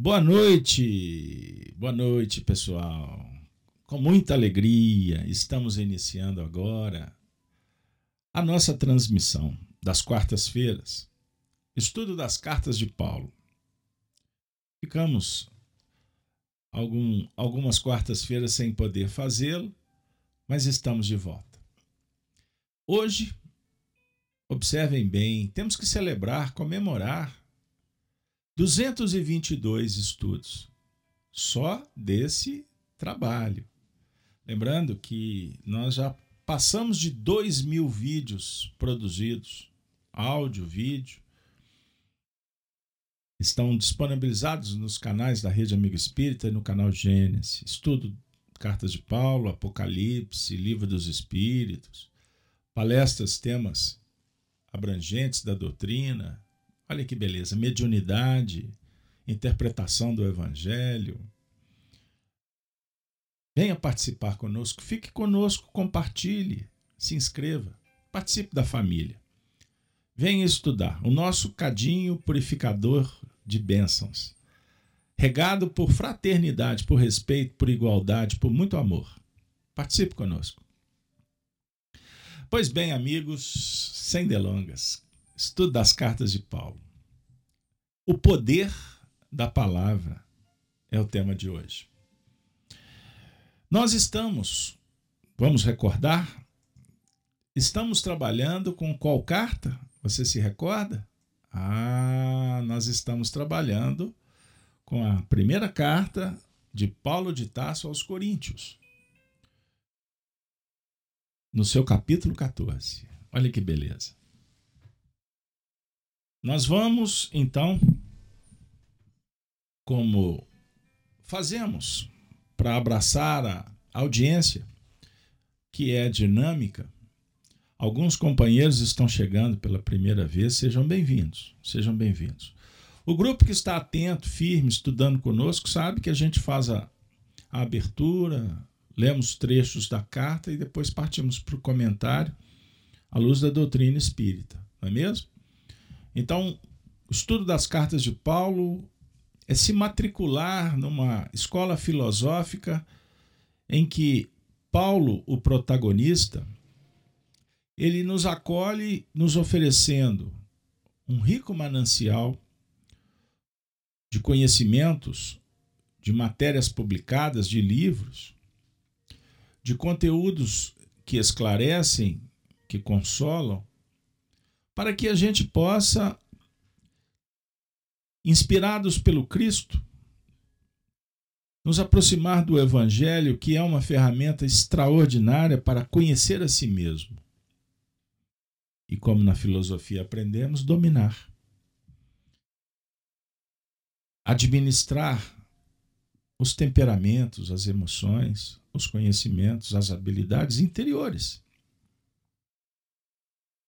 Boa noite, boa noite, pessoal. Com muita alegria, estamos iniciando agora a nossa transmissão das quartas-feiras, estudo das cartas de Paulo. Ficamos algum, algumas quartas-feiras sem poder fazê-lo, mas estamos de volta. Hoje, observem bem, temos que celebrar, comemorar 222 estudos só desse trabalho. Lembrando que nós já passamos de 2 mil vídeos produzidos, áudio, vídeo. Estão disponibilizados nos canais da Rede Amigo Espírita e no canal Gênesis. Estudo Cartas de Paulo, Apocalipse, Livro dos Espíritos, palestras, temas abrangentes da doutrina, Olha que beleza, mediunidade, interpretação do evangelho. Venha participar conosco, fique conosco, compartilhe, se inscreva, participe da família. Venha estudar o nosso cadinho purificador de bênçãos, regado por fraternidade, por respeito, por igualdade, por muito amor. Participe conosco. Pois bem, amigos, sem delongas, Estudo das cartas de Paulo. O poder da palavra é o tema de hoje. Nós estamos, vamos recordar, estamos trabalhando com qual carta? Você se recorda? Ah, nós estamos trabalhando com a primeira carta de Paulo de Tarso aos Coríntios. No seu capítulo 14. Olha que beleza. Nós vamos, então, como fazemos para abraçar a audiência, que é dinâmica. Alguns companheiros estão chegando pela primeira vez, sejam bem-vindos, sejam bem-vindos. O grupo que está atento, firme, estudando conosco, sabe que a gente faz a, a abertura, lemos trechos da carta e depois partimos para o comentário à luz da doutrina espírita, não é mesmo? Então, o estudo das cartas de Paulo é se matricular numa escola filosófica em que Paulo, o protagonista, ele nos acolhe nos oferecendo um rico manancial de conhecimentos, de matérias publicadas, de livros, de conteúdos que esclarecem, que consolam, para que a gente possa, inspirados pelo Cristo, nos aproximar do Evangelho, que é uma ferramenta extraordinária para conhecer a si mesmo. E como na filosofia aprendemos, dominar. Administrar os temperamentos, as emoções, os conhecimentos, as habilidades interiores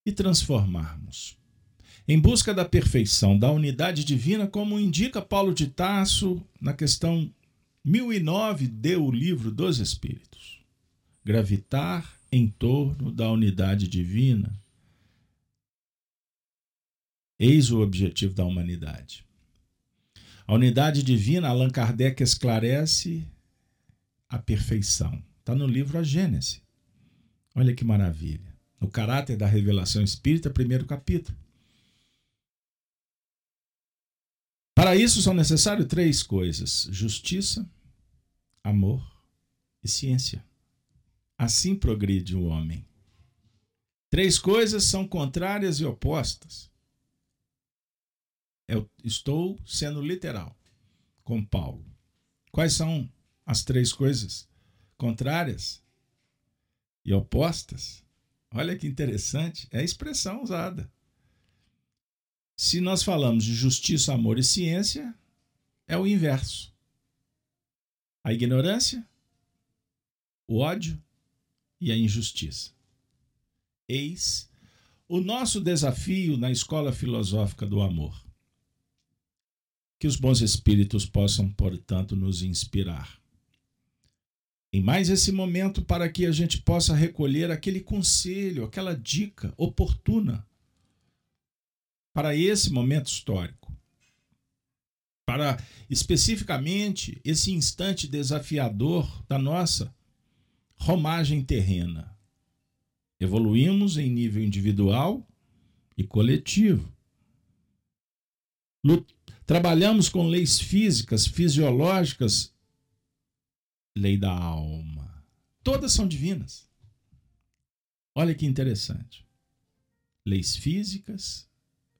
e transformarmos. Em busca da perfeição, da unidade divina, como indica Paulo de Tarso na questão 1009 de O Livro dos Espíritos. Gravitar em torno da unidade divina. Eis o objetivo da humanidade. A unidade divina, Allan Kardec esclarece a perfeição. Está no livro A Gênese. Olha que maravilha no caráter da revelação espírita, primeiro capítulo. Para isso são necessárias três coisas: justiça, amor e ciência. Assim progride o homem. Três coisas são contrárias e opostas. Eu estou sendo literal com Paulo. Quais são as três coisas contrárias e opostas? Olha que interessante, é a expressão usada. Se nós falamos de justiça, amor e ciência, é o inverso. A ignorância, o ódio e a injustiça. Eis o nosso desafio na escola filosófica do amor. Que os bons espíritos possam, portanto, nos inspirar em mais esse momento para que a gente possa recolher aquele conselho, aquela dica oportuna para esse momento histórico. para especificamente esse instante desafiador da nossa romagem terrena. Evoluímos em nível individual e coletivo. Trabalhamos com leis físicas, fisiológicas, lei da alma. Todas são divinas. Olha que interessante. Leis físicas,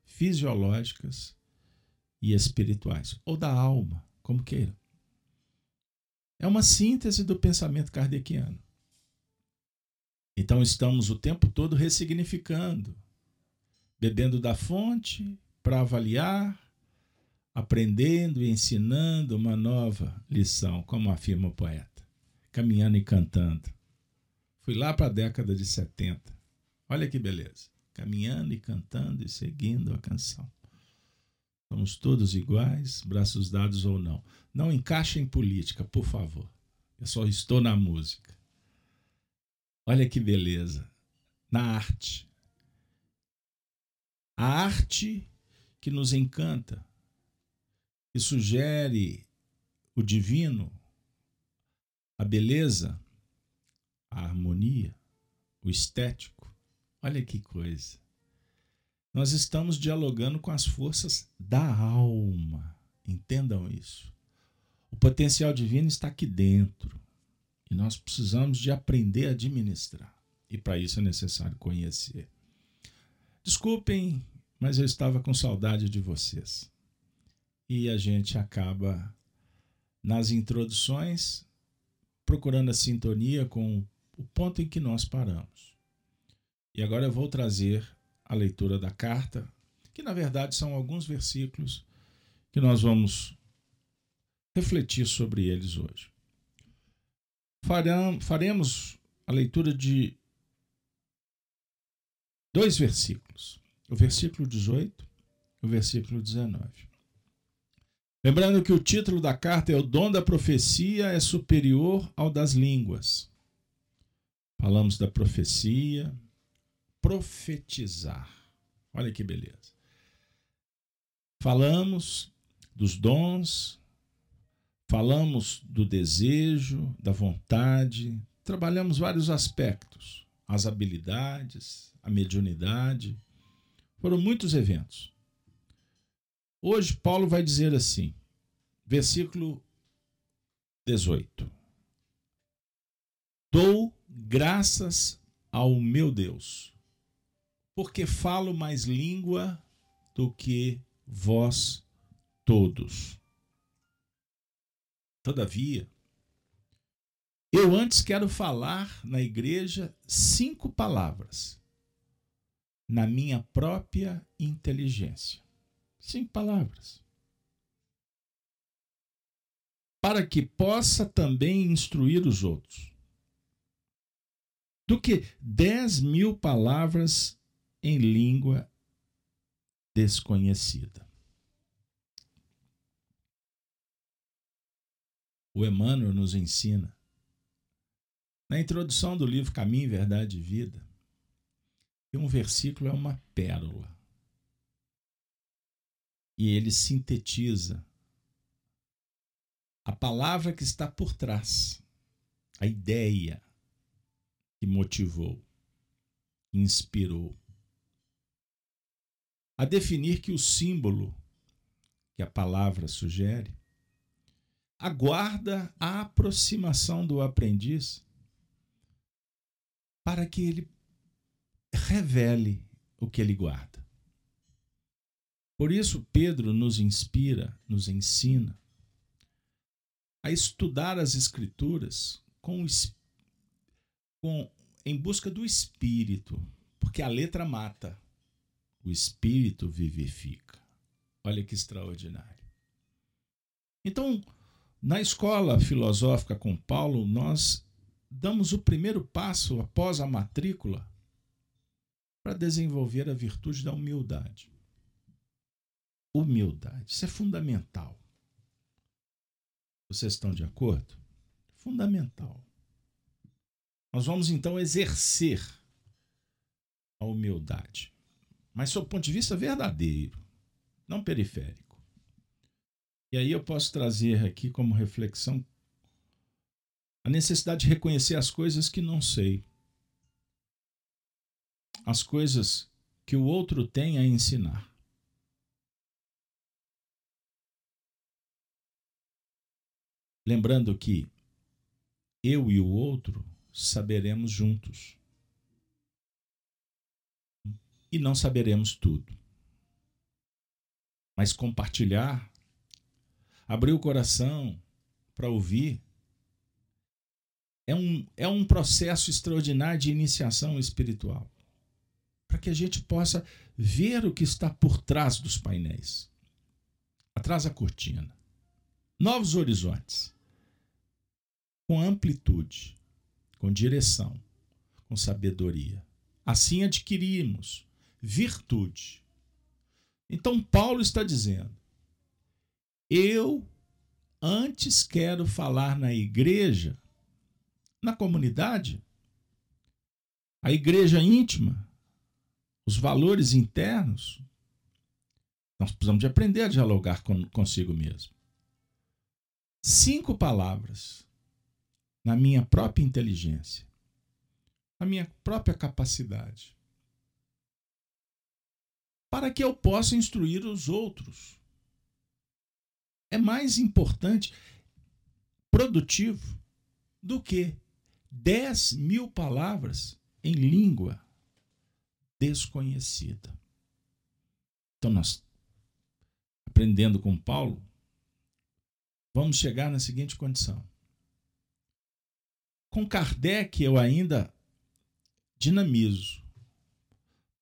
fisiológicas e espirituais, ou da alma, como queira. É uma síntese do pensamento kardeciano. Então estamos o tempo todo ressignificando, bebendo da fonte para avaliar, aprendendo e ensinando uma nova lição, como afirma o poeta, caminhando e cantando. Fui lá para a década de 70. Olha que beleza. Caminhando e cantando e seguindo a canção. Somos todos iguais, braços dados ou não. Não encaixe em política, por favor. Eu só estou na música. Olha que beleza. Na arte. A arte que nos encanta, que sugere o divino, a beleza, a harmonia, o estético. Olha que coisa nós estamos dialogando com as forças da alma. Entendam isso. O potencial divino está aqui dentro e nós precisamos de aprender a administrar. E para isso é necessário conhecer. Desculpem, mas eu estava com saudade de vocês. E a gente acaba nas introduções procurando a sintonia com o ponto em que nós paramos. E agora eu vou trazer a leitura da carta, que na verdade são alguns versículos que nós vamos refletir sobre eles hoje. Faremos a leitura de dois versículos, o versículo 18 e o versículo 19. Lembrando que o título da carta é O Dom da Profecia é superior ao das línguas. Falamos da profecia, profetizar. Olha que beleza. Falamos dos dons, falamos do desejo, da vontade, trabalhamos vários aspectos, as habilidades, a mediunidade. Foram muitos eventos. Hoje, Paulo vai dizer assim, versículo 18: Dou graças ao meu Deus porque falo mais língua do que vós todos. Todavia, eu antes quero falar na igreja cinco palavras, na minha própria inteligência. Cinco palavras. Para que possa também instruir os outros. Do que dez mil palavras em língua desconhecida. O Emmanuel nos ensina, na introdução do livro Caminho, Verdade e Vida, que um versículo é uma pérola. E ele sintetiza a palavra que está por trás, a ideia que motivou, inspirou, a definir que o símbolo que a palavra sugere aguarda a aproximação do aprendiz para que ele revele o que ele guarda. Por isso, Pedro nos inspira, nos ensina a estudar as Escrituras com, com, em busca do Espírito, porque a letra mata o espírito vivifica. Olha que extraordinário. Então, na escola filosófica com Paulo, nós damos o primeiro passo após a matrícula para desenvolver a virtude da humildade. Humildade, isso é fundamental. Vocês estão de acordo? Fundamental. Nós vamos então exercer a humildade mas sob o ponto de vista verdadeiro, não periférico. E aí eu posso trazer aqui como reflexão a necessidade de reconhecer as coisas que não sei, as coisas que o outro tem a ensinar. Lembrando que eu e o outro saberemos juntos. E não saberemos tudo. Mas compartilhar, abrir o coração para ouvir, é um, é um processo extraordinário de iniciação espiritual. Para que a gente possa ver o que está por trás dos painéis atrás da cortina novos horizontes com amplitude, com direção, com sabedoria. Assim adquirimos virtude. Então, Paulo está dizendo: eu antes quero falar na igreja, na comunidade, a igreja íntima, os valores internos. Nós precisamos de aprender a dialogar consigo mesmo. Cinco palavras na minha própria inteligência, na minha própria capacidade, para que eu possa instruir os outros. É mais importante, produtivo, do que dez mil palavras em língua desconhecida. Então, nós, aprendendo com Paulo, vamos chegar na seguinte condição com Kardec, eu ainda dinamizo,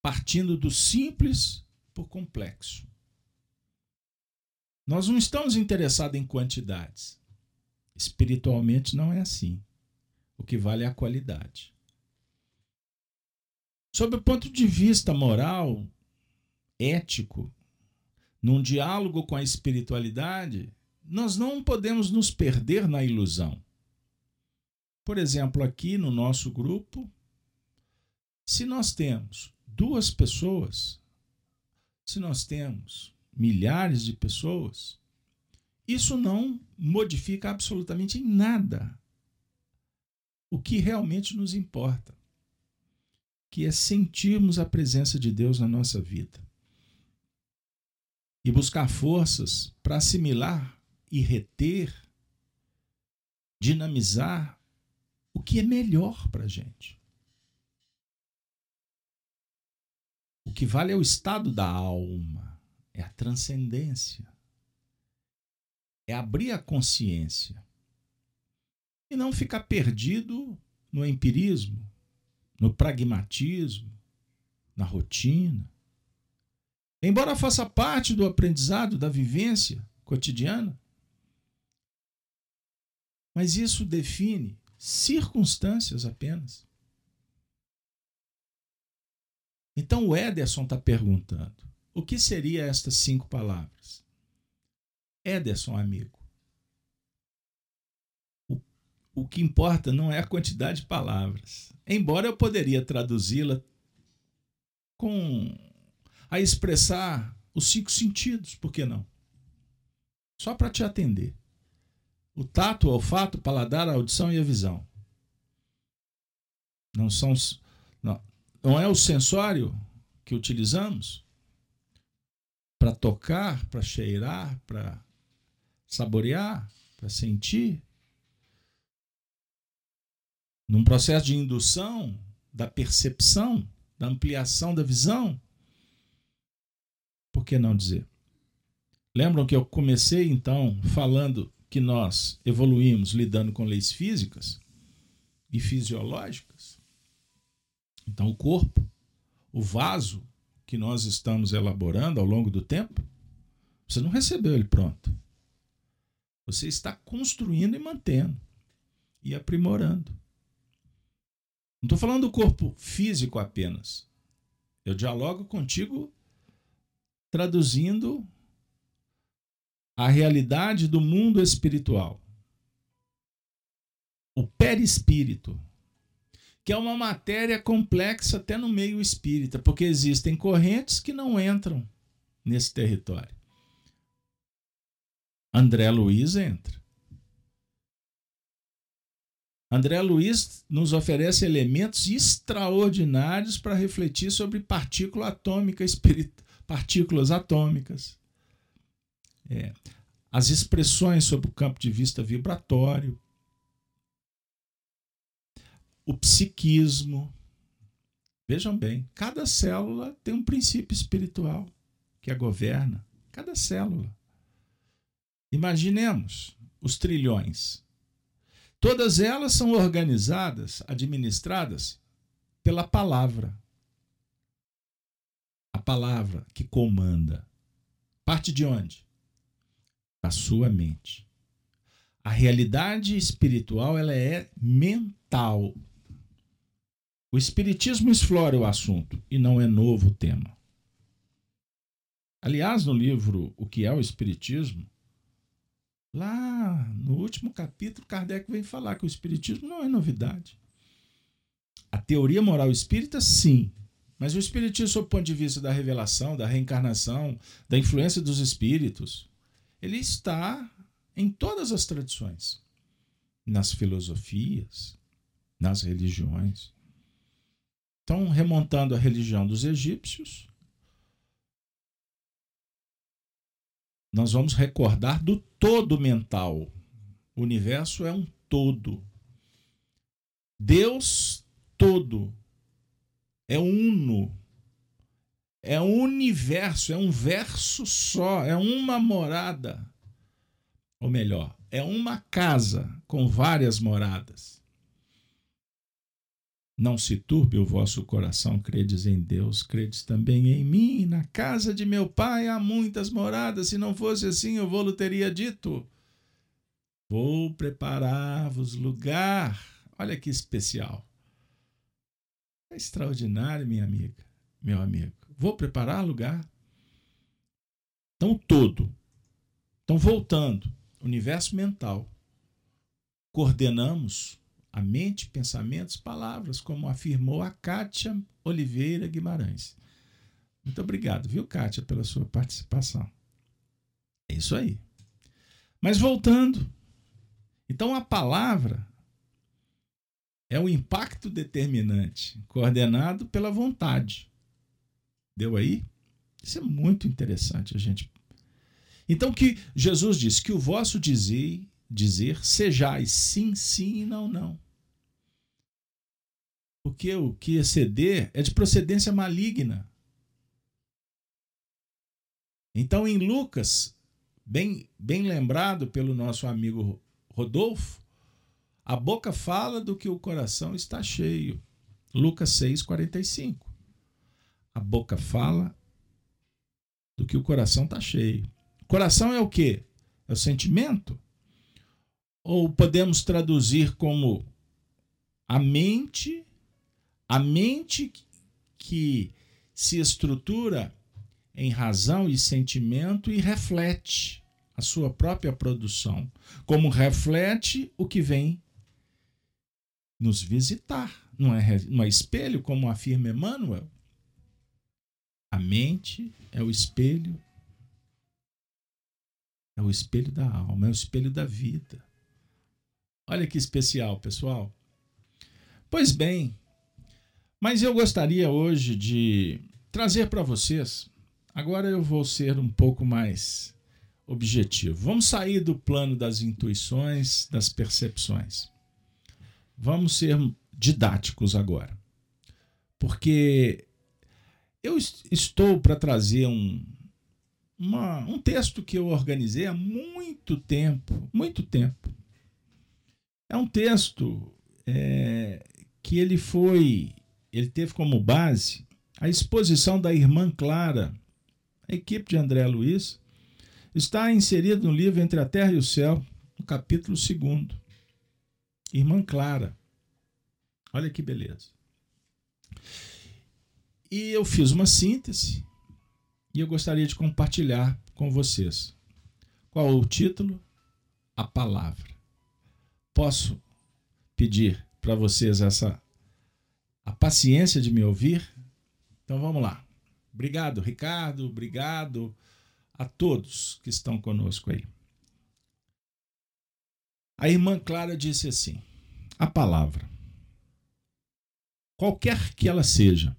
partindo do simples por complexo. Nós não estamos interessados em quantidades. Espiritualmente não é assim. O que vale é a qualidade. Sob o ponto de vista moral, ético, num diálogo com a espiritualidade, nós não podemos nos perder na ilusão. Por exemplo, aqui no nosso grupo, se nós temos duas pessoas, se nós temos milhares de pessoas, isso não modifica absolutamente em nada o que realmente nos importa, que é sentirmos a presença de Deus na nossa vida e buscar forças para assimilar e reter, dinamizar o que é melhor para a gente. O que vale é o estado da alma, é a transcendência, é abrir a consciência e não ficar perdido no empirismo, no pragmatismo, na rotina. Embora faça parte do aprendizado, da vivência cotidiana, mas isso define circunstâncias apenas. Então o Ederson está perguntando: o que seria estas cinco palavras? Ederson, amigo. O, o que importa não é a quantidade de palavras. Embora eu poderia traduzi-la com a expressar os cinco sentidos, por que não? Só para te atender o tato, o olfato, o paladar, a audição e a visão. Não são não, não é o sensório que utilizamos para tocar, para cheirar, para saborear, para sentir. Num processo de indução da percepção, da ampliação da visão, por que não dizer? Lembram que eu comecei então falando que nós evoluímos lidando com leis físicas e fisiológicas. Então, o corpo, o vaso que nós estamos elaborando ao longo do tempo, você não recebeu ele pronto. Você está construindo e mantendo e aprimorando. Não estou falando do corpo físico apenas. Eu dialogo contigo traduzindo a realidade do mundo espiritual. O perispírito, que é uma matéria complexa até no meio espírita, porque existem correntes que não entram nesse território. André Luiz entra. André Luiz nos oferece elementos extraordinários para refletir sobre partícula atômica, partículas atômicas. É. As expressões sobre o campo de vista vibratório, o psiquismo. Vejam bem, cada célula tem um princípio espiritual que a governa. Cada célula. Imaginemos os trilhões. Todas elas são organizadas, administradas pela palavra. A palavra que comanda. Parte de onde? Da sua mente. A realidade espiritual ela é mental. O Espiritismo explora o assunto e não é novo tema. Aliás, no livro O que é o Espiritismo, lá no último capítulo, Kardec vem falar que o Espiritismo não é novidade. A teoria moral espírita, sim. Mas o Espiritismo, sob o ponto de vista da revelação, da reencarnação, da influência dos espíritos, ele está em todas as tradições, nas filosofias, nas religiões. Então, remontando a religião dos egípcios, nós vamos recordar do todo mental. O universo é um todo. Deus todo é uno. É um universo, é um verso só, é uma morada. Ou melhor, é uma casa com várias moradas. Não se turbe o vosso coração, credes em Deus, credes também em mim. Na casa de meu pai há muitas moradas, se não fosse assim, eu vou-lhe teria dito. Vou preparar-vos lugar. Olha que especial. É extraordinário, minha amiga, meu amigo. Vou preparar lugar. Então, todo. Então, voltando, universo mental. Coordenamos a mente, pensamentos, palavras, como afirmou a Kátia Oliveira Guimarães. Muito obrigado, viu, Kátia, pela sua participação. É isso aí. Mas voltando, então a palavra é o impacto determinante, coordenado pela vontade. Deu aí? Isso é muito interessante a gente. Então que Jesus disse que o vosso dizer dizer sejais sim, sim e não, não. Porque o que exceder é de procedência maligna. Então, em Lucas, bem, bem lembrado pelo nosso amigo Rodolfo, a boca fala do que o coração está cheio. Lucas 6,45. A boca fala do que o coração está cheio. Coração é o quê? É o sentimento? Ou podemos traduzir como a mente, a mente que se estrutura em razão e sentimento e reflete a sua própria produção, como reflete o que vem nos visitar. Não é, não é espelho, como afirma Emmanuel? A mente é o espelho, é o espelho da alma, é o espelho da vida. Olha que especial, pessoal. Pois bem, mas eu gostaria hoje de trazer para vocês. Agora eu vou ser um pouco mais objetivo. Vamos sair do plano das intuições, das percepções. Vamos ser didáticos agora. Porque eu estou para trazer um, uma, um texto que eu organizei há muito tempo muito tempo é um texto é, que ele foi, ele teve como base a exposição da irmã Clara, a equipe de André Luiz, está inserido no livro Entre a Terra e o Céu, no capítulo 2. Irmã Clara. Olha que beleza. E eu fiz uma síntese e eu gostaria de compartilhar com vocês. Qual é o título? A palavra posso pedir para vocês essa a paciência de me ouvir? Então vamos lá. Obrigado, Ricardo, obrigado a todos que estão conosco aí. A irmã Clara disse assim: a palavra, qualquer que ela seja,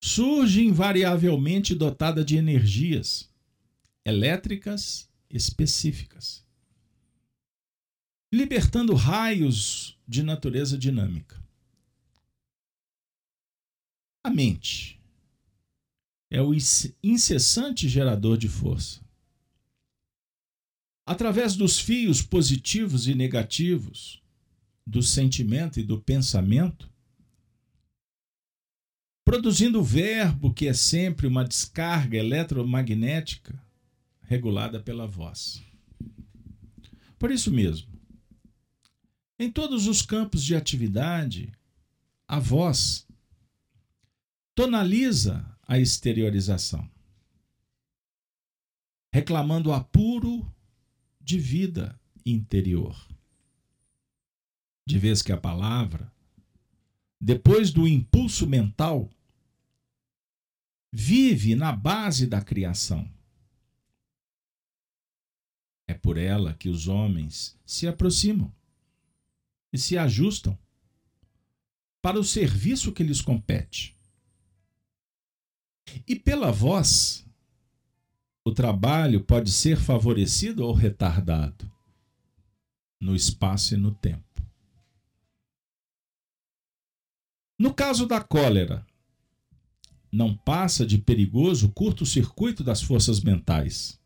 surge invariavelmente dotada de energias elétricas específicas, libertando raios de natureza dinâmica. A mente é o incessante gerador de força. Através dos fios positivos e negativos, do sentimento e do pensamento, produzindo o verbo que é sempre uma descarga eletromagnética regulada pela voz. Por isso mesmo, em todos os campos de atividade, a voz tonaliza a exteriorização, reclamando apuro de vida interior. De vez que a palavra, depois do impulso mental, vive na base da criação. É por ela que os homens se aproximam e se ajustam para o serviço que lhes compete. E pela voz, o trabalho pode ser favorecido ou retardado no espaço e no tempo. No caso da cólera, não passa de perigoso curto-circuito das forças mentais.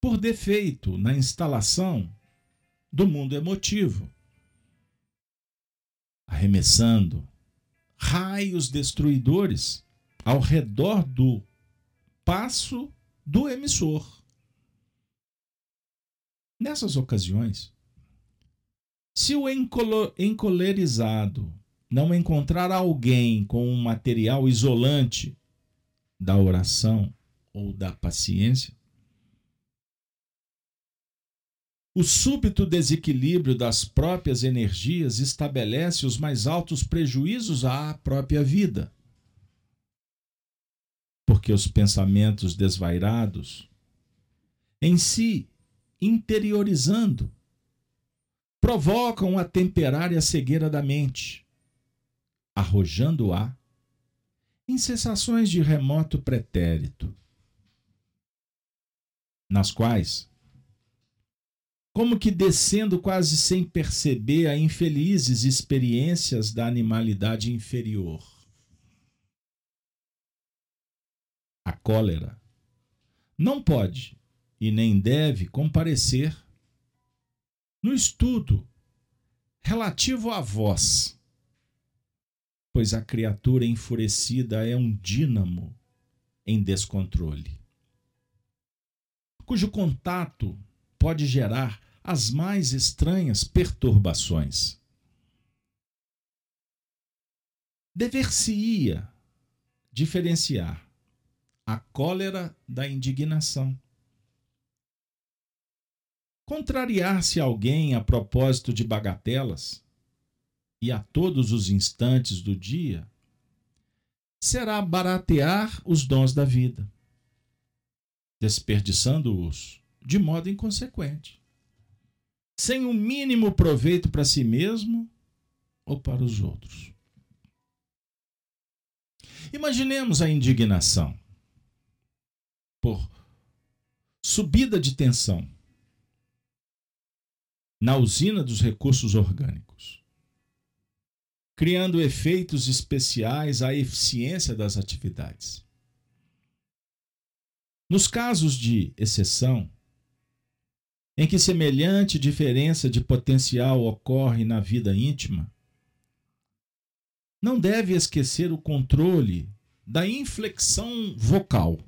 Por defeito na instalação do mundo emotivo, arremessando raios destruidores ao redor do passo do emissor. Nessas ocasiões, se o encolerizado não encontrar alguém com um material isolante da oração ou da paciência, o súbito desequilíbrio das próprias energias estabelece os mais altos prejuízos à própria vida. Porque os pensamentos desvairados, em si, interiorizando, provocam a temperária cegueira da mente, arrojando-a em sensações de remoto pretérito, nas quais, como que descendo quase sem perceber a infelizes experiências da animalidade inferior, a cólera, não pode e nem deve comparecer no estudo relativo à voz, pois a criatura enfurecida é um dínamo em descontrole, cujo contato pode gerar as mais estranhas perturbações. Dever-se-ia diferenciar a cólera da indignação. Contrariar-se alguém a propósito de bagatelas e a todos os instantes do dia será baratear os dons da vida, desperdiçando-os de modo inconsequente, sem o um mínimo proveito para si mesmo ou para os outros. Imaginemos a indignação por subida de tensão na usina dos recursos orgânicos, criando efeitos especiais à eficiência das atividades. Nos casos de exceção, em que semelhante diferença de potencial ocorre na vida íntima, não deve esquecer o controle da inflexão vocal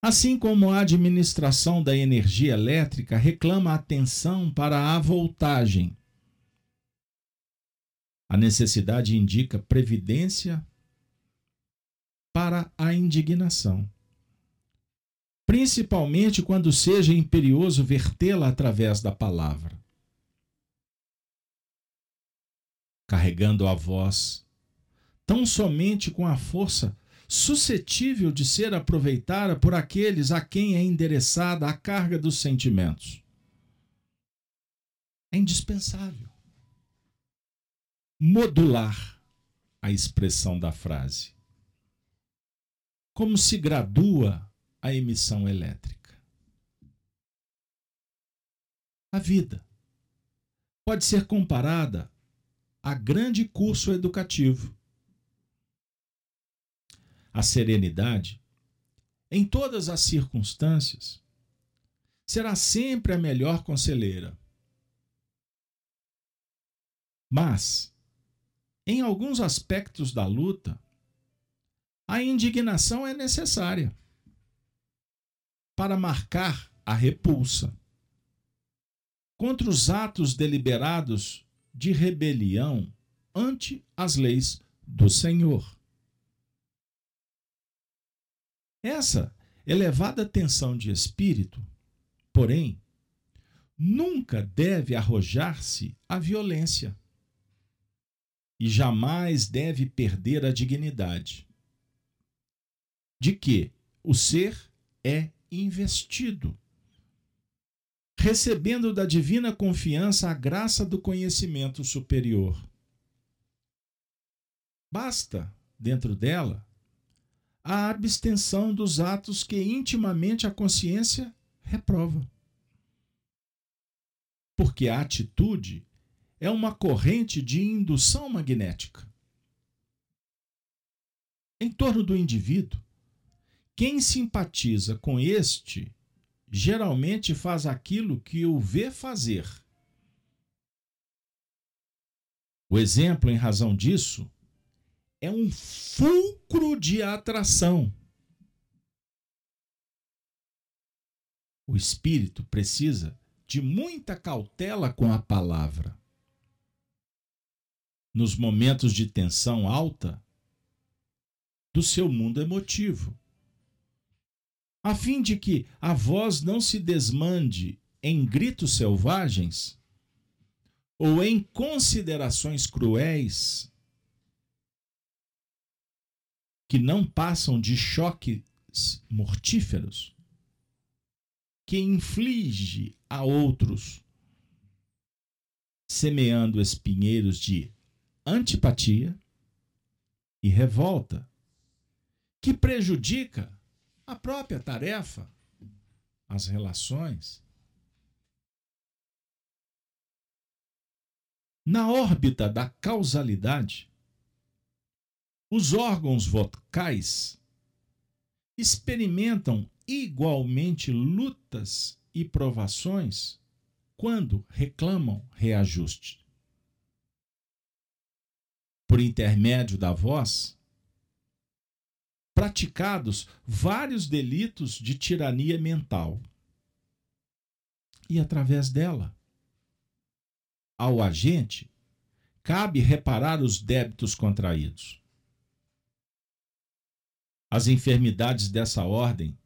Assim como a administração da energia elétrica reclama atenção para a voltagem. A necessidade indica previdência para a indignação, principalmente quando seja imperioso vertê-la através da palavra. Carregando a voz tão somente com a força suscetível de ser aproveitada por aqueles a quem é endereçada a carga dos sentimentos. É indispensável modular a expressão da frase. Como se gradua a emissão elétrica? A vida pode ser comparada a grande curso educativo a serenidade, em todas as circunstâncias, será sempre a melhor conselheira. Mas, em alguns aspectos da luta, a indignação é necessária para marcar a repulsa contra os atos deliberados de rebelião ante as leis do Senhor. Essa elevada tensão de espírito, porém, nunca deve arrojar-se à violência e jamais deve perder a dignidade de que o ser é investido, recebendo da divina confiança a graça do conhecimento superior. Basta, dentro dela, a abstenção dos atos que intimamente a consciência reprova. Porque a atitude é uma corrente de indução magnética. Em torno do indivíduo, quem simpatiza com este geralmente faz aquilo que o vê fazer. O exemplo em razão disso é um fulcro de atração. O espírito precisa de muita cautela com a palavra. Nos momentos de tensão alta do seu mundo emotivo, a fim de que a voz não se desmande em gritos selvagens ou em considerações cruéis que não passam de choques mortíferos, que inflige a outros, semeando espinheiros de antipatia e revolta, que prejudica a própria tarefa, as relações. Na órbita da causalidade, os órgãos vocais experimentam igualmente lutas e provações quando reclamam reajuste. Por intermédio da voz, praticados vários delitos de tirania mental. E através dela, ao agente, cabe reparar os débitos contraídos. As enfermidades dessa ordem,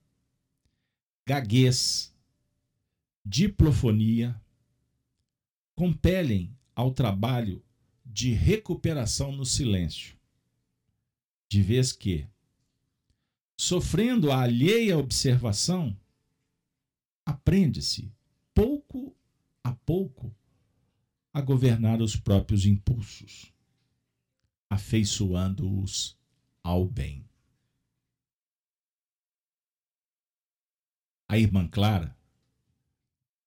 gaguez, diplofonia, compelem ao trabalho de recuperação no silêncio, de vez que, sofrendo a alheia observação, aprende-se, pouco a pouco, a governar os próprios impulsos, afeiçoando-os ao bem. A irmã Clara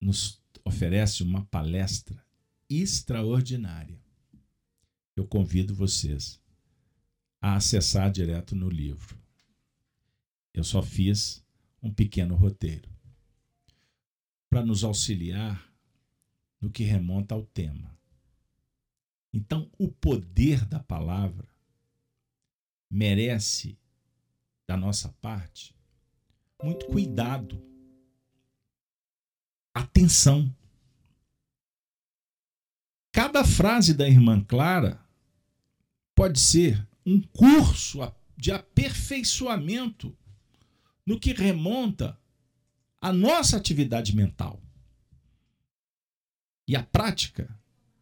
nos oferece uma palestra extraordinária. Eu convido vocês a acessar direto no livro. Eu só fiz um pequeno roteiro para nos auxiliar no que remonta ao tema. Então, o poder da palavra merece, da nossa parte, muito cuidado atenção. Cada frase da irmã Clara pode ser um curso de aperfeiçoamento no que remonta à nossa atividade mental e à prática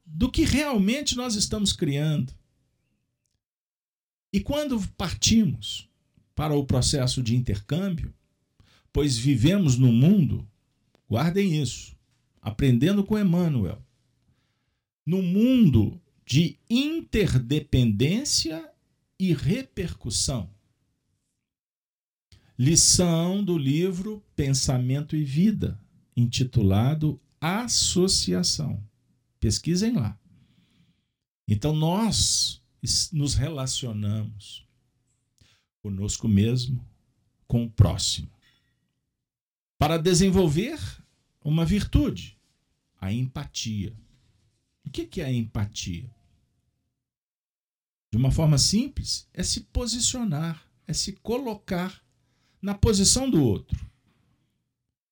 do que realmente nós estamos criando. E quando partimos para o processo de intercâmbio, pois vivemos no mundo, guardem isso, aprendendo com Emmanuel, no mundo de interdependência e repercussão. Lição do livro Pensamento e Vida, intitulado Associação. Pesquisem lá. Então nós nos relacionamos conosco mesmo, com o próximo, para desenvolver uma virtude, a empatia. O que é empatia? De uma forma simples, é se posicionar, é se colocar na posição do outro.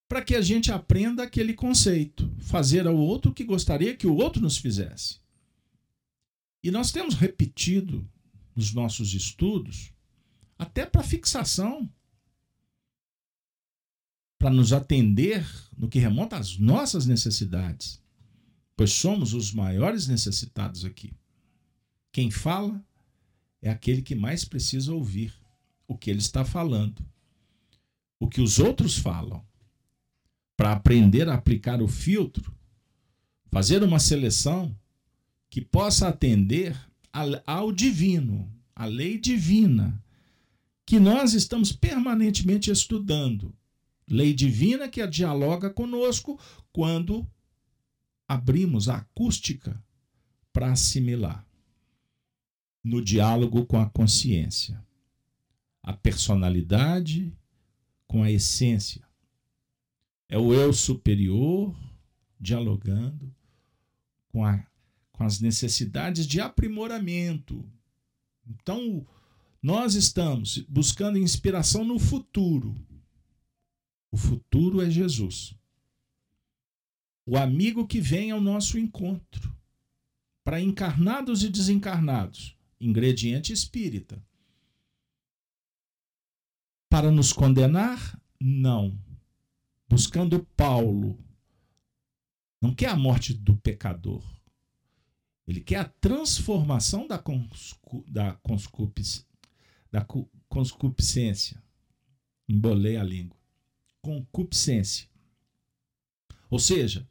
Para que a gente aprenda aquele conceito, fazer ao outro o que gostaria que o outro nos fizesse. E nós temos repetido nos nossos estudos, até para fixação, para nos atender no que remonta às nossas necessidades, pois somos os maiores necessitados aqui. Quem fala é aquele que mais precisa ouvir o que ele está falando, o que os outros falam, para aprender a aplicar o filtro, fazer uma seleção que possa atender ao divino, à lei divina, que nós estamos permanentemente estudando. Lei divina que dialoga conosco quando abrimos a acústica para assimilar no diálogo com a consciência, a personalidade com a essência. É o eu superior dialogando com, a, com as necessidades de aprimoramento. Então, nós estamos buscando inspiração no futuro. O futuro é Jesus. O amigo que vem ao nosso encontro, para encarnados e desencarnados ingrediente espírita. Para nos condenar? Não. Buscando Paulo. Não quer a morte do pecador. Ele quer a transformação da, conscu, da, conscupic, da concupiscência. Embolei a língua. Concupiscência. Ou seja,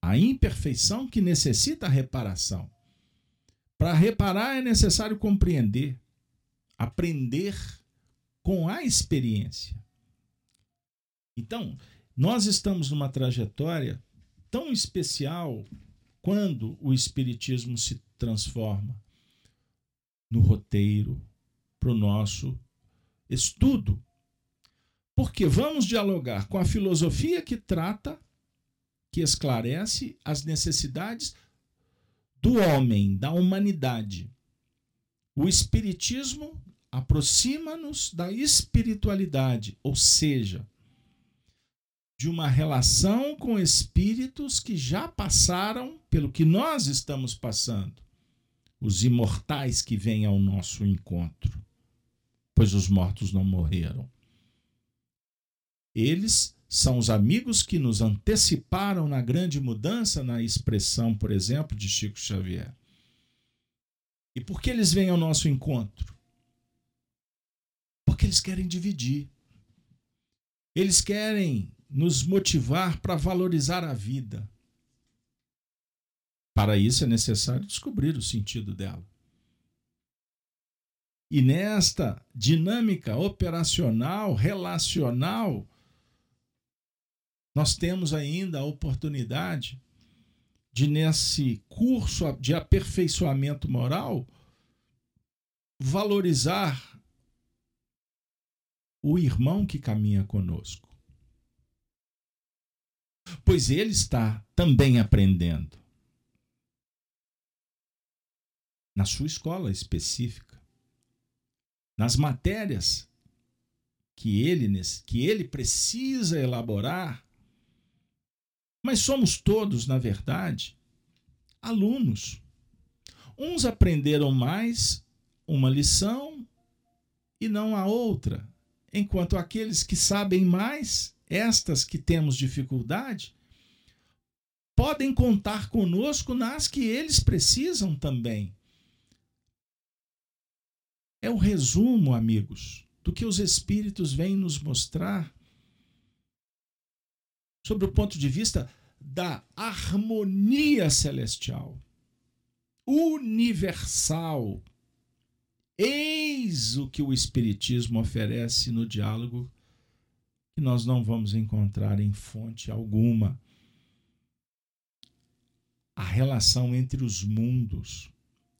a imperfeição que necessita reparação. Para reparar é necessário compreender, aprender com a experiência. Então, nós estamos numa trajetória tão especial quando o Espiritismo se transforma no roteiro para o nosso estudo. Porque vamos dialogar com a filosofia que trata, que esclarece as necessidades do homem, da humanidade. O Espiritismo aproxima-nos da espiritualidade, ou seja, de uma relação com espíritos que já passaram pelo que nós estamos passando, os imortais que vêm ao nosso encontro, pois os mortos não morreram. Eles são os amigos que nos anteciparam na grande mudança na expressão, por exemplo, de Chico Xavier. E por que eles vêm ao nosso encontro? Porque eles querem dividir. Eles querem nos motivar para valorizar a vida. Para isso é necessário descobrir o sentido dela. E nesta dinâmica operacional, relacional, nós temos ainda a oportunidade de, nesse curso de aperfeiçoamento moral, valorizar o irmão que caminha conosco. Pois ele está também aprendendo. Na sua escola específica. Nas matérias que ele, que ele precisa elaborar mas somos todos, na verdade, alunos. Uns aprenderam mais uma lição e não a outra, enquanto aqueles que sabem mais, estas que temos dificuldade, podem contar conosco nas que eles precisam também. É o resumo, amigos, do que os Espíritos vêm nos mostrar sobre o ponto de vista da harmonia celestial, universal. Eis o que o Espiritismo oferece no diálogo que nós não vamos encontrar em fonte alguma. A relação entre os mundos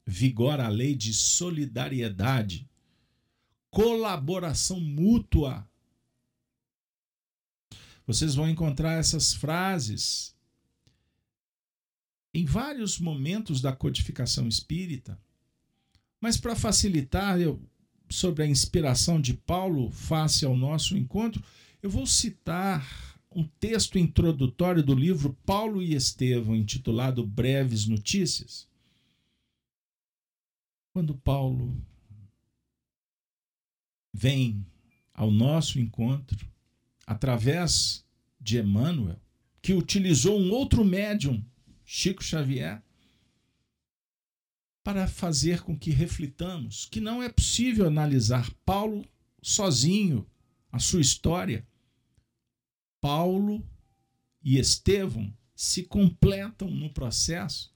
vigora a lei de solidariedade, colaboração mútua vocês vão encontrar essas frases em vários momentos da codificação espírita. Mas para facilitar eu, sobre a inspiração de Paulo face ao nosso encontro, eu vou citar um texto introdutório do livro Paulo e Estevão, intitulado Breves Notícias. Quando Paulo vem ao nosso encontro, através de Emmanuel, que utilizou um outro médium, Chico Xavier, para fazer com que reflitamos que não é possível analisar Paulo sozinho, a sua história. Paulo e Estevão se completam no processo.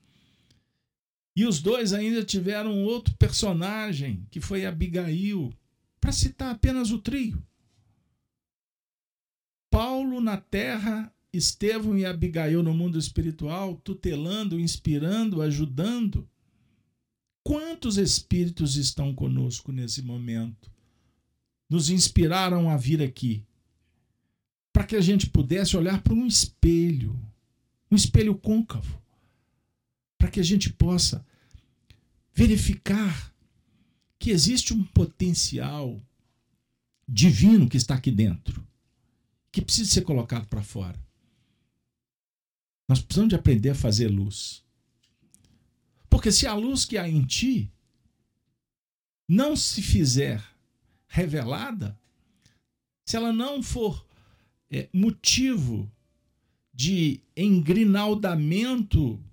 E os dois ainda tiveram outro personagem, que foi Abigail, para citar apenas o trio. Paulo na terra, Estevão e Abigail no mundo espiritual, tutelando, inspirando, ajudando. Quantos espíritos estão conosco nesse momento? Nos inspiraram a vir aqui para que a gente pudesse olhar para um espelho, um espelho côncavo, para que a gente possa verificar que existe um potencial divino que está aqui dentro que precisa ser colocado para fora. Nós precisamos de aprender a fazer luz. Porque se a luz que há em ti não se fizer revelada, se ela não for é, motivo de engrinaldamento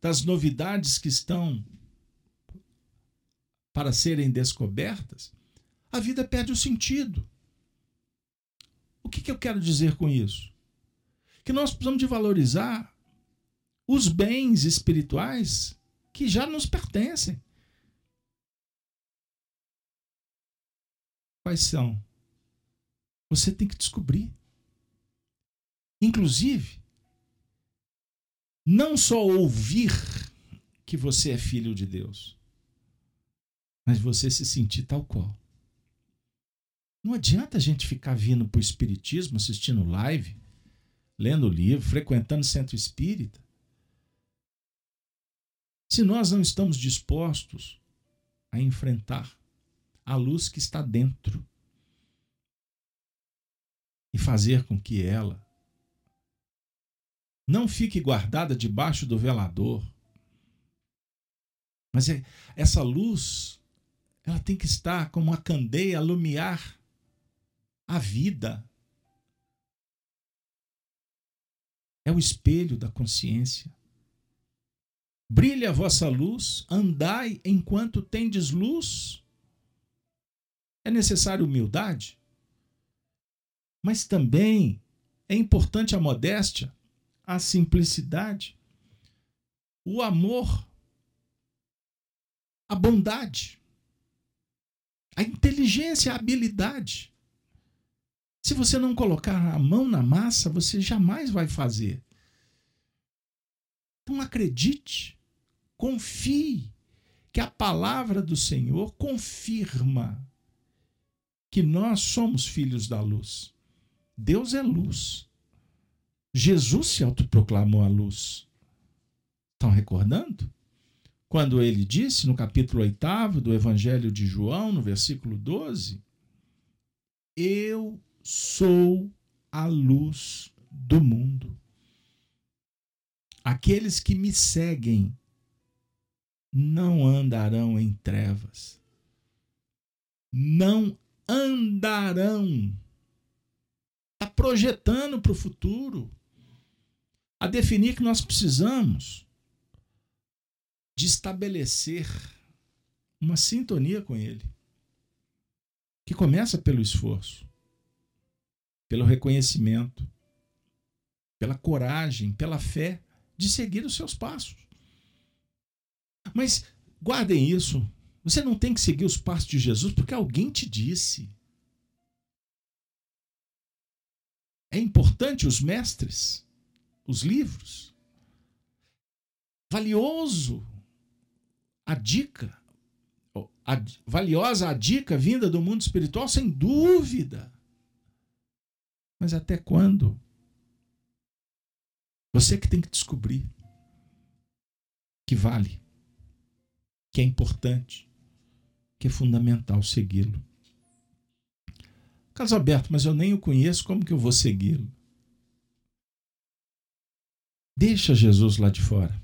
das novidades que estão para serem descobertas, a vida perde o sentido. O que, que eu quero dizer com isso? Que nós precisamos de valorizar os bens espirituais que já nos pertencem. Quais são? Você tem que descobrir. Inclusive, não só ouvir que você é filho de Deus, mas você se sentir tal qual. Não adianta a gente ficar vindo para o Espiritismo, assistindo live, lendo livro, frequentando centro espírita. Se nós não estamos dispostos a enfrentar a luz que está dentro e fazer com que ela não fique guardada debaixo do velador, mas é, essa luz ela tem que estar como uma candeia a lumiar a vida é o espelho da consciência. Brilha a vossa luz, andai enquanto tendes luz. É necessário humildade, mas também é importante a modéstia, a simplicidade, o amor, a bondade, a inteligência, a habilidade. Se você não colocar a mão na massa, você jamais vai fazer. Então acredite, confie que a palavra do Senhor confirma que nós somos filhos da luz. Deus é luz. Jesus se autoproclamou a luz. Estão recordando? Quando ele disse no capítulo 8 do Evangelho de João, no versículo 12: Eu sou a luz do mundo. Aqueles que me seguem não andarão em trevas, não andarão. Está projetando para o futuro, a definir que nós precisamos de estabelecer uma sintonia com Ele. que começa pelo esforço, pelo reconhecimento, pela coragem, pela fé de seguir os seus passos. Mas guardem isso. Você não tem que seguir os passos de Jesus porque alguém te disse. É importante os mestres, os livros. Valioso a dica, a, valiosa a dica vinda do mundo espiritual, sem dúvida. Mas até quando? Você que tem que descobrir que vale, que é importante, que é fundamental segui-lo. Carlos Alberto, mas eu nem o conheço, como que eu vou segui-lo? Deixa Jesus lá de fora.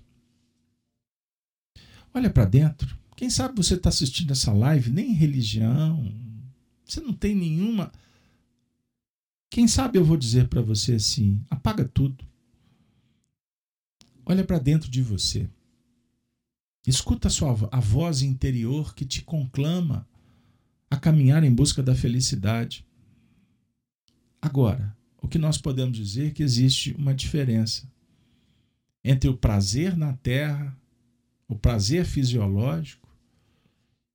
Olha para dentro. Quem sabe você está assistindo essa live, nem religião, você não tem nenhuma. Quem sabe eu vou dizer para você assim: apaga tudo. Olha para dentro de você. Escuta a sua a voz interior que te conclama a caminhar em busca da felicidade. Agora, o que nós podemos dizer é que existe uma diferença entre o prazer na terra, o prazer fisiológico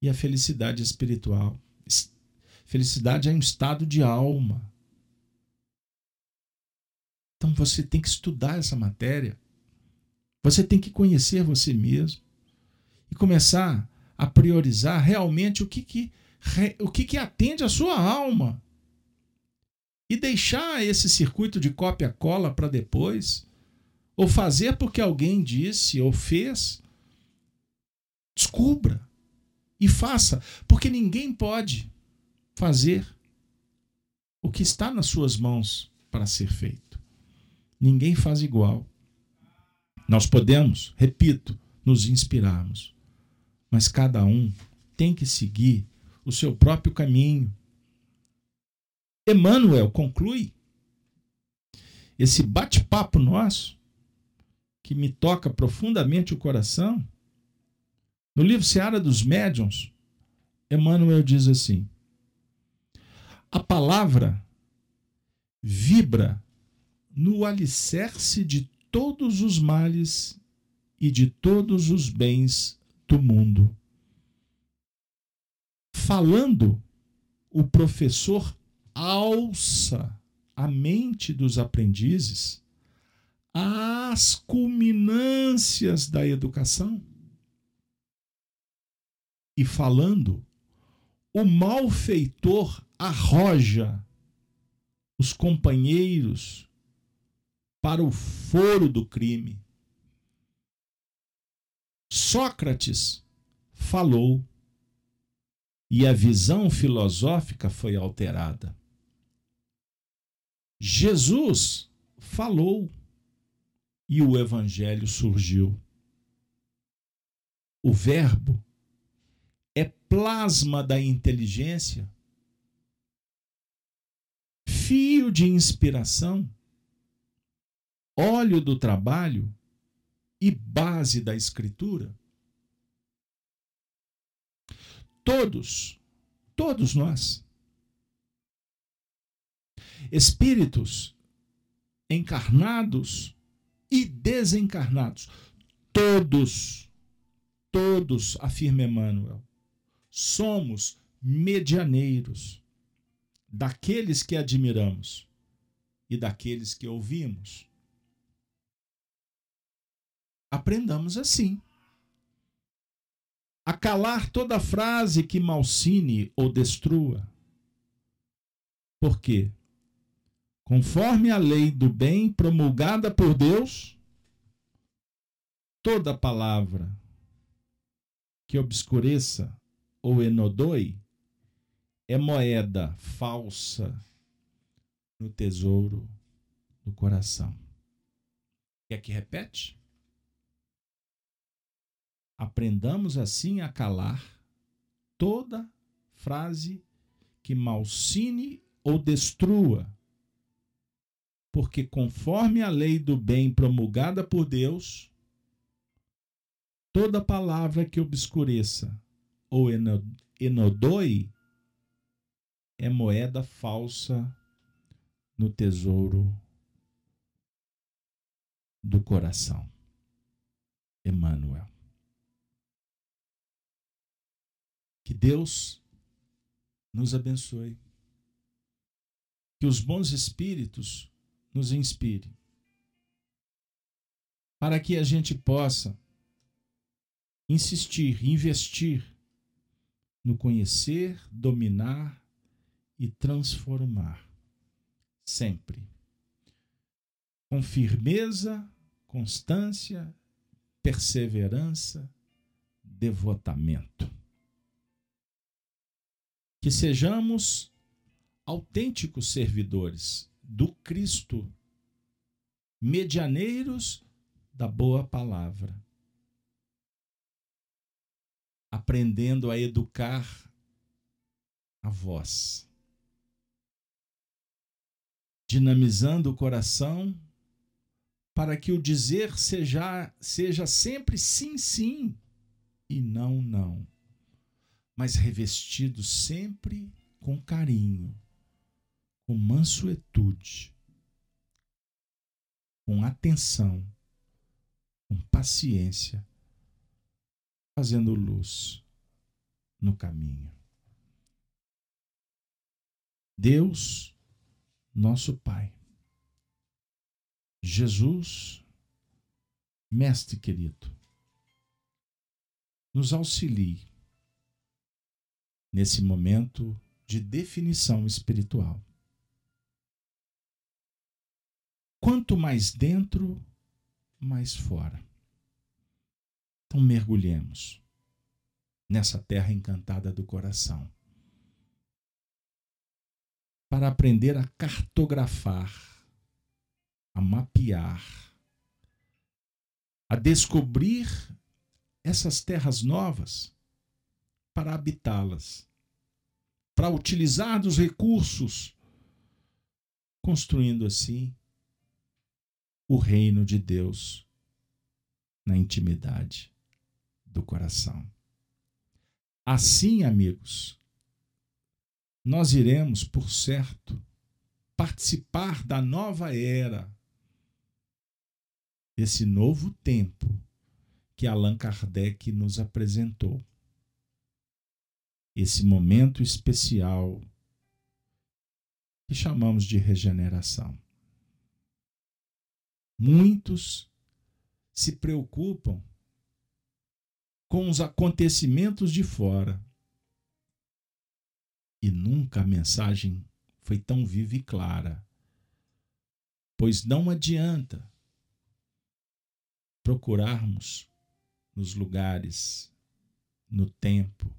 e a felicidade espiritual. Felicidade é um estado de alma. Então você tem que estudar essa matéria. Você tem que conhecer você mesmo e começar a priorizar realmente o que, que, o que, que atende a sua alma. E deixar esse circuito de cópia-cola para depois, ou fazer porque alguém disse ou fez. Descubra e faça, porque ninguém pode fazer o que está nas suas mãos para ser feito. Ninguém faz igual. Nós podemos, repito, nos inspirarmos, mas cada um tem que seguir o seu próprio caminho. Emmanuel conclui esse bate-papo nosso, que me toca profundamente o coração. No livro Seara dos Médiuns, Emmanuel diz assim: a palavra vibra no alicerce de todos os males e de todos os bens do mundo. Falando, o professor alça a mente dos aprendizes às culminâncias da educação. E falando, o malfeitor arroja os companheiros para o foro do crime. Sócrates falou e a visão filosófica foi alterada. Jesus falou e o evangelho surgiu. O Verbo é plasma da inteligência, fio de inspiração óleo do trabalho e base da escritura? Todos, todos nós, espíritos encarnados e desencarnados, todos, todos, afirma Emmanuel, somos medianeiros daqueles que admiramos e daqueles que ouvimos. Aprendamos assim. A calar toda frase que malsine ou destrua. Por quê? Conforme a lei do bem promulgada por Deus, toda palavra que obscureça ou enodoe é moeda falsa no tesouro do coração. Quer que repete? Aprendamos assim a calar toda frase que malsine ou destrua, porque conforme a lei do bem promulgada por Deus, toda palavra que obscureça ou enodoe é moeda falsa no tesouro do coração. Emmanuel. Que Deus nos abençoe. Que os bons espíritos nos inspirem. Para que a gente possa insistir, investir no conhecer, dominar e transformar. Sempre. Com firmeza, constância, perseverança, devotamento. Que sejamos autênticos servidores do Cristo, medianeiros da boa palavra. Aprendendo a educar a voz, dinamizando o coração para que o dizer seja, seja sempre sim, sim e não, não, mas revestido sempre com carinho, com mansuetude, com atenção, com paciência fazendo luz no caminho. Deus, nosso Pai, Jesus, Mestre querido, nos auxilie nesse momento de definição espiritual. Quanto mais dentro, mais fora. Então mergulhemos nessa terra encantada do coração para aprender a cartografar, a mapear, a descobrir essas terras novas para habitá-las, para utilizar dos recursos, construindo assim o reino de Deus na intimidade do coração. Assim, amigos, nós iremos, por certo, participar da nova era, desse novo tempo que Allan Kardec nos apresentou. Esse momento especial que chamamos de regeneração. Muitos se preocupam com os acontecimentos de fora. E nunca a mensagem foi tão viva e clara. Pois não adianta procurarmos nos lugares, no tempo.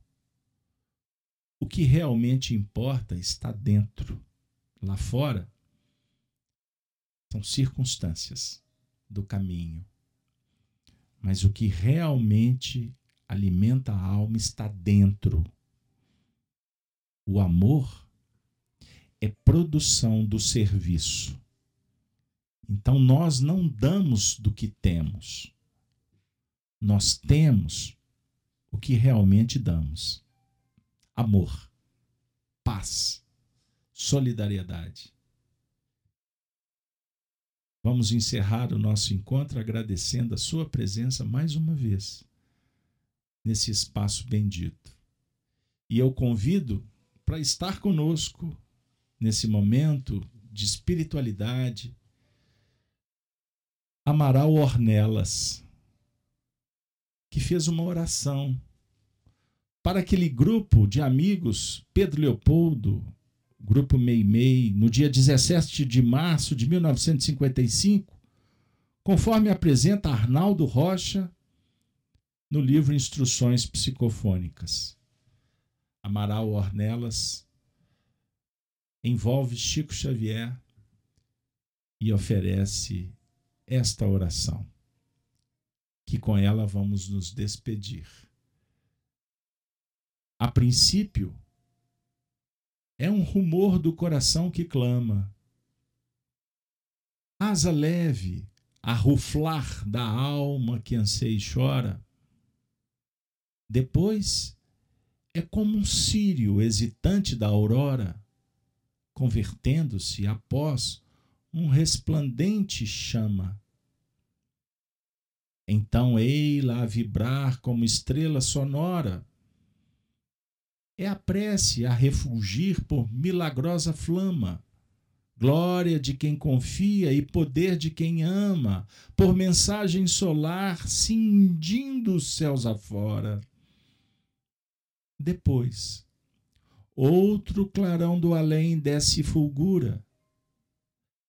O que realmente importa está dentro. Lá fora são circunstâncias do caminho. Mas o que realmente alimenta a alma está dentro. O amor é produção do serviço. Então nós não damos do que temos. Nós temos o que realmente damos: amor, paz, solidariedade. Vamos encerrar o nosso encontro agradecendo a sua presença mais uma vez nesse espaço bendito. E eu convido para estar conosco nesse momento de espiritualidade. Amaral Ornelas, que fez uma oração para aquele grupo de amigos, Pedro Leopoldo, grupo Meimei, no dia 17 de março de 1955, conforme apresenta Arnaldo Rocha no livro Instruções Psicofônicas. Amaral Ornelas envolve Chico Xavier e oferece esta oração, que com ela vamos nos despedir. A princípio, é um rumor do coração que clama. Asa leve, a ruflar da alma que anseia e chora depois, é como um círio hesitante da aurora convertendo-se após um resplandente chama. Então ei-la a vibrar como estrela sonora. É a prece a refulgir por milagrosa flama. Glória de quem confia e poder de quem ama, por mensagem solar cindindo os céus afora. Depois, outro clarão do além desce e fulgura.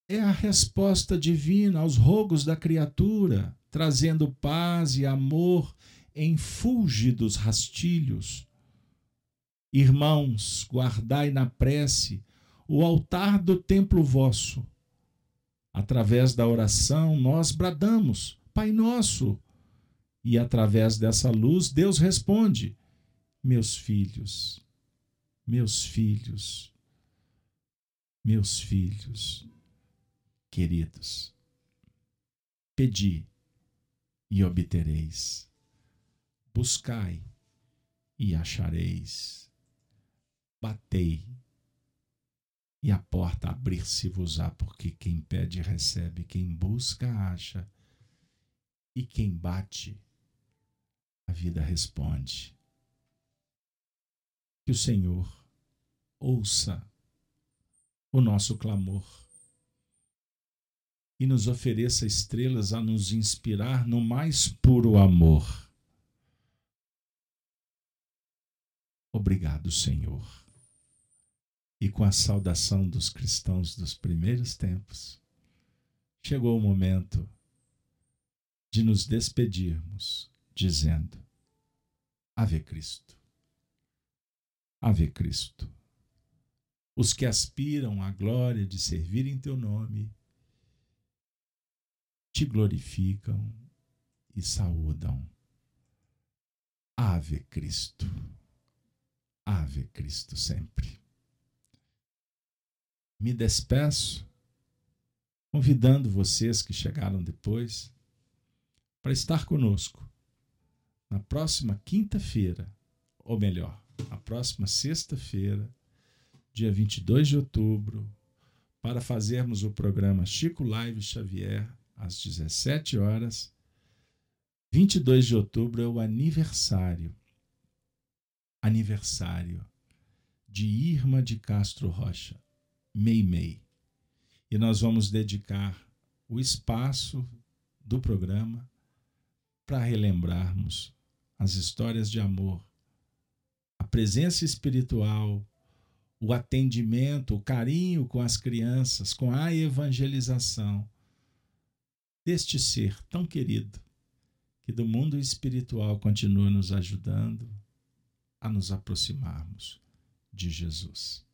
É a resposta divina aos rogos da criatura, trazendo paz e amor em fúlgidos rastilhos. Irmãos, guardai na prece o altar do templo vosso. Através da oração, nós bradamos, Pai Nosso. E através dessa luz, Deus responde: Meus filhos, meus filhos, meus filhos queridos, pedi e obtereis, buscai e achareis, batei e a porta abrir-se-vos-á, porque quem pede recebe, quem busca acha, e quem bate, a vida responde. Que o Senhor ouça o nosso clamor e nos ofereça estrelas a nos inspirar no mais puro amor. Obrigado, Senhor e com a saudação dos cristãos dos primeiros tempos, chegou o momento de nos despedirmos, dizendo: Ave Cristo. Ave Cristo. Os que aspiram à glória de servir em teu nome, te glorificam e saúdam. Ave Cristo. Ave Cristo sempre me despeço, convidando vocês que chegaram depois para estar conosco na próxima quinta-feira, ou melhor, na próxima sexta-feira, dia 22 de outubro, para fazermos o programa Chico Live Xavier às 17 horas. 22 de outubro é o aniversário aniversário de Irma de Castro Rocha, Meimei. E nós vamos dedicar o espaço do programa para relembrarmos as histórias de amor, a presença espiritual, o atendimento, o carinho com as crianças, com a evangelização deste ser tão querido que do mundo espiritual continua nos ajudando a nos aproximarmos de Jesus.